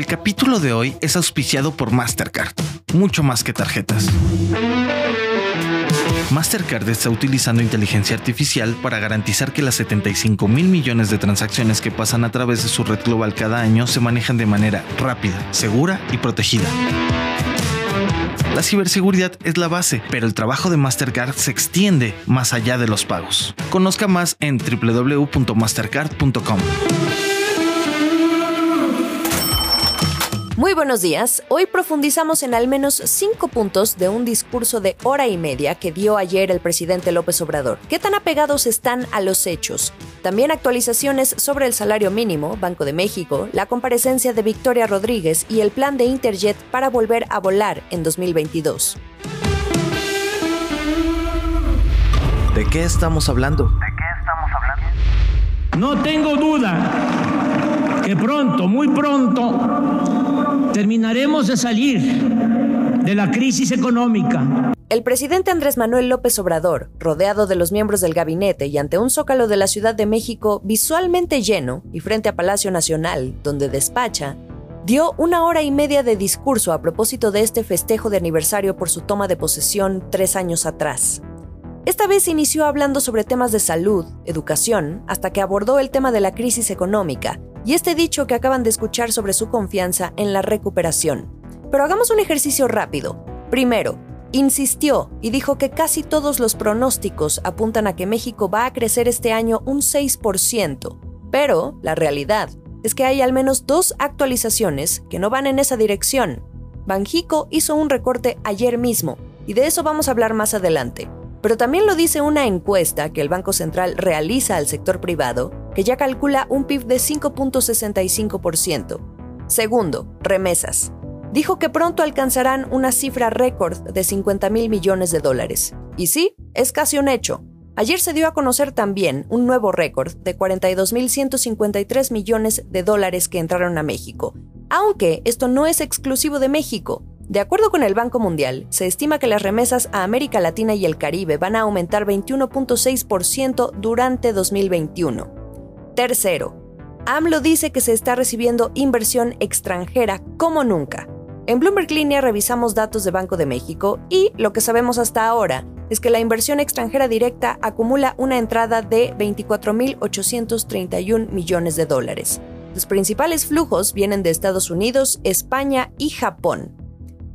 El capítulo de hoy es auspiciado por Mastercard, mucho más que tarjetas. Mastercard está utilizando inteligencia artificial para garantizar que las 75 mil millones de transacciones que pasan a través de su red global cada año se manejan de manera rápida, segura y protegida. La ciberseguridad es la base, pero el trabajo de Mastercard se extiende más allá de los pagos. Conozca más en www.mastercard.com. Muy buenos días. Hoy profundizamos en al menos cinco puntos de un discurso de hora y media que dio ayer el presidente López Obrador. ¿Qué tan apegados están a los hechos? También actualizaciones sobre el salario mínimo, Banco de México, la comparecencia de Victoria Rodríguez y el plan de Interjet para volver a volar en 2022. ¿De qué estamos hablando? ¿De qué estamos hablando? No tengo duda que pronto, muy pronto, terminaremos de salir de la crisis económica. El presidente Andrés Manuel López Obrador, rodeado de los miembros del gabinete y ante un zócalo de la Ciudad de México visualmente lleno y frente a Palacio Nacional, donde despacha, dio una hora y media de discurso a propósito de este festejo de aniversario por su toma de posesión tres años atrás. Esta vez inició hablando sobre temas de salud, educación, hasta que abordó el tema de la crisis económica y este dicho que acaban de escuchar sobre su confianza en la recuperación. Pero hagamos un ejercicio rápido. Primero, insistió y dijo que casi todos los pronósticos apuntan a que México va a crecer este año un 6%, pero la realidad es que hay al menos dos actualizaciones que no van en esa dirección. Banjico hizo un recorte ayer mismo, y de eso vamos a hablar más adelante. Pero también lo dice una encuesta que el Banco Central realiza al sector privado, que ya calcula un PIB de 5.65%. Segundo, remesas. Dijo que pronto alcanzarán una cifra récord de 50 mil millones de dólares. Y sí, es casi un hecho. Ayer se dio a conocer también un nuevo récord de 42.153 millones de dólares que entraron a México. Aunque esto no es exclusivo de México. De acuerdo con el Banco Mundial, se estima que las remesas a América Latina y el Caribe van a aumentar 21.6% durante 2021. Tercero, AMLO dice que se está recibiendo inversión extranjera como nunca. En Bloomberg Línea revisamos datos de Banco de México y lo que sabemos hasta ahora es que la inversión extranjera directa acumula una entrada de 24.831 millones de dólares. Los principales flujos vienen de Estados Unidos, España y Japón.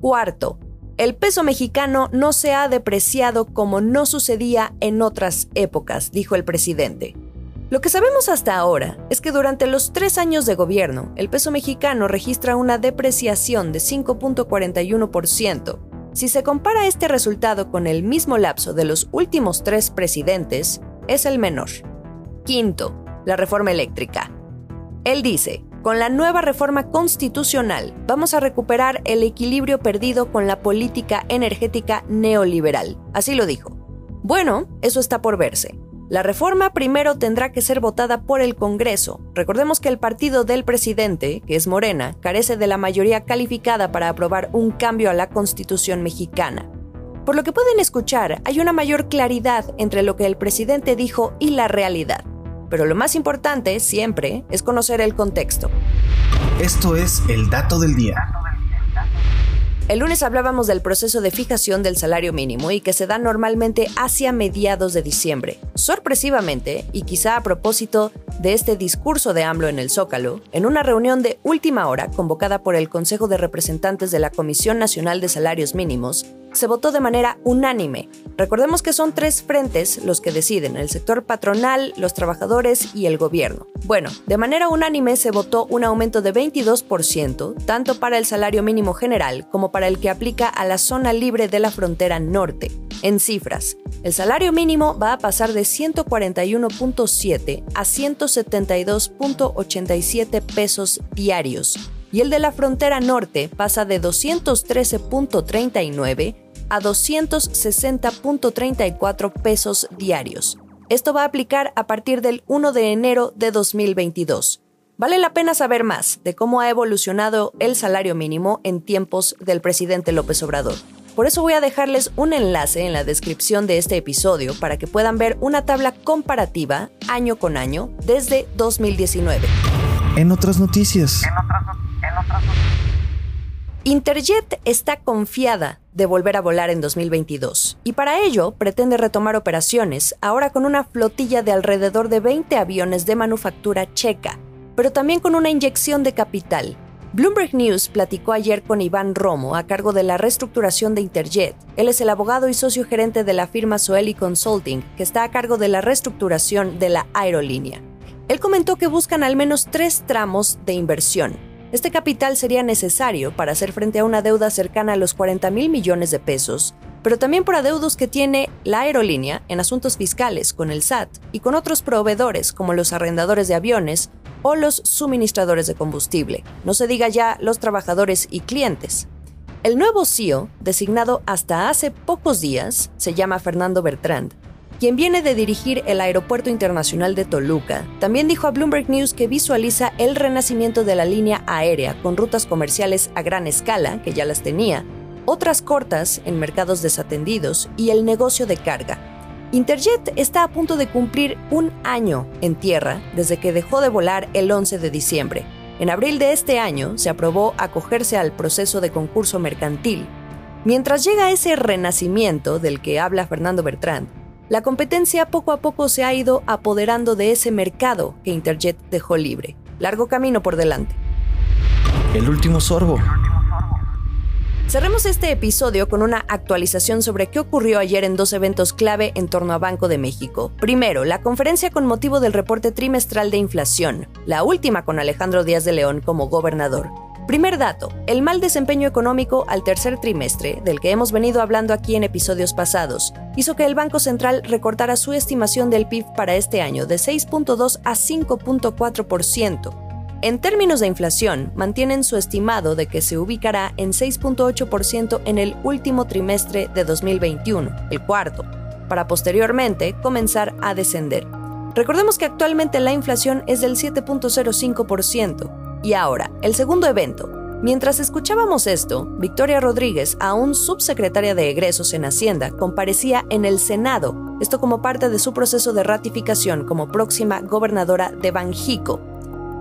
Cuarto, el peso mexicano no se ha depreciado como no sucedía en otras épocas, dijo el presidente. Lo que sabemos hasta ahora es que durante los tres años de gobierno, el peso mexicano registra una depreciación de 5.41%. Si se compara este resultado con el mismo lapso de los últimos tres presidentes, es el menor. Quinto, la reforma eléctrica. Él dice, con la nueva reforma constitucional vamos a recuperar el equilibrio perdido con la política energética neoliberal. Así lo dijo. Bueno, eso está por verse. La reforma primero tendrá que ser votada por el Congreso. Recordemos que el partido del presidente, que es Morena, carece de la mayoría calificada para aprobar un cambio a la Constitución mexicana. Por lo que pueden escuchar, hay una mayor claridad entre lo que el presidente dijo y la realidad pero lo más importante siempre es conocer el contexto. Esto es el dato del día. El lunes hablábamos del proceso de fijación del salario mínimo y que se da normalmente hacia mediados de diciembre. Sorpresivamente, y quizá a propósito de este discurso de AMLO en el Zócalo, en una reunión de última hora convocada por el Consejo de Representantes de la Comisión Nacional de Salarios Mínimos, se votó de manera unánime. Recordemos que son tres frentes los que deciden, el sector patronal, los trabajadores y el gobierno. Bueno, de manera unánime se votó un aumento de 22%, tanto para el salario mínimo general como para el que aplica a la zona libre de la frontera norte. En cifras, el salario mínimo va a pasar de 141.7 a 172.87 pesos diarios y el de la frontera norte pasa de 213.39 a 260.34 pesos diarios. Esto va a aplicar a partir del 1 de enero de 2022. Vale la pena saber más de cómo ha evolucionado el salario mínimo en tiempos del presidente López Obrador. Por eso voy a dejarles un enlace en la descripción de este episodio para que puedan ver una tabla comparativa año con año desde 2019. En otras noticias. En Interjet está confiada de volver a volar en 2022 y para ello pretende retomar operaciones ahora con una flotilla de alrededor de 20 aviones de manufactura checa, pero también con una inyección de capital. Bloomberg News platicó ayer con Iván Romo a cargo de la reestructuración de Interjet. Él es el abogado y socio gerente de la firma Soeli Consulting, que está a cargo de la reestructuración de la aerolínea. Él comentó que buscan al menos tres tramos de inversión este capital sería necesario para hacer frente a una deuda cercana a los 40 mil millones de pesos, pero también por adeudos que tiene la aerolínea en asuntos fiscales con el SAT y con otros proveedores como los arrendadores de aviones o los suministradores de combustible, no se diga ya los trabajadores y clientes. El nuevo CEO, designado hasta hace pocos días, se llama Fernando Bertrand, quien viene de dirigir el Aeropuerto Internacional de Toluca, también dijo a Bloomberg News que visualiza el renacimiento de la línea aérea con rutas comerciales a gran escala, que ya las tenía, otras cortas en mercados desatendidos y el negocio de carga. Interjet está a punto de cumplir un año en tierra desde que dejó de volar el 11 de diciembre. En abril de este año se aprobó acogerse al proceso de concurso mercantil. Mientras llega ese renacimiento del que habla Fernando Bertrand, la competencia poco a poco se ha ido apoderando de ese mercado que Interjet dejó libre. Largo camino por delante. El último sorbo. Cerremos este episodio con una actualización sobre qué ocurrió ayer en dos eventos clave en torno a Banco de México. Primero, la conferencia con motivo del reporte trimestral de inflación, la última con Alejandro Díaz de León como gobernador. Primer dato, el mal desempeño económico al tercer trimestre, del que hemos venido hablando aquí en episodios pasados, hizo que el Banco Central recortara su estimación del PIB para este año de 6.2 a 5.4%. En términos de inflación, mantienen su estimado de que se ubicará en 6.8% en el último trimestre de 2021, el cuarto, para posteriormente comenzar a descender. Recordemos que actualmente la inflación es del 7.05%, y ahora, el segundo evento. Mientras escuchábamos esto, Victoria Rodríguez, aún subsecretaria de egresos en Hacienda, comparecía en el Senado, esto como parte de su proceso de ratificación como próxima gobernadora de Banjico.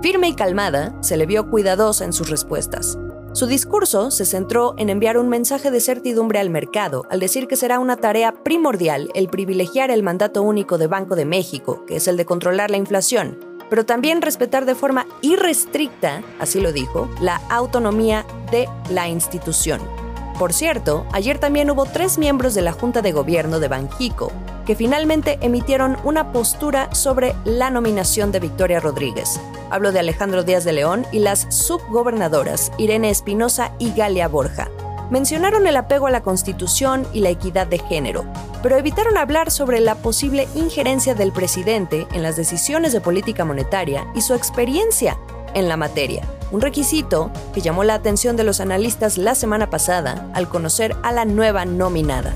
Firme y calmada, se le vio cuidadosa en sus respuestas. Su discurso se centró en enviar un mensaje de certidumbre al mercado, al decir que será una tarea primordial el privilegiar el mandato único de Banco de México, que es el de controlar la inflación, pero también respetar de forma irrestricta, así lo dijo, la autonomía de la institución. Por cierto, ayer también hubo tres miembros de la Junta de Gobierno de Banjico que finalmente emitieron una postura sobre la nominación de Victoria Rodríguez. Hablo de Alejandro Díaz de León y las subgobernadoras Irene Espinosa y Galia Borja mencionaron el apego a la Constitución y la equidad de género, pero evitaron hablar sobre la posible injerencia del presidente en las decisiones de política monetaria y su experiencia en la materia, un requisito que llamó la atención de los analistas la semana pasada al conocer a la nueva nominada.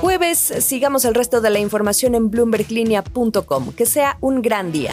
Jueves, sigamos el resto de la información en bloomberglinea.com. Que sea un gran día.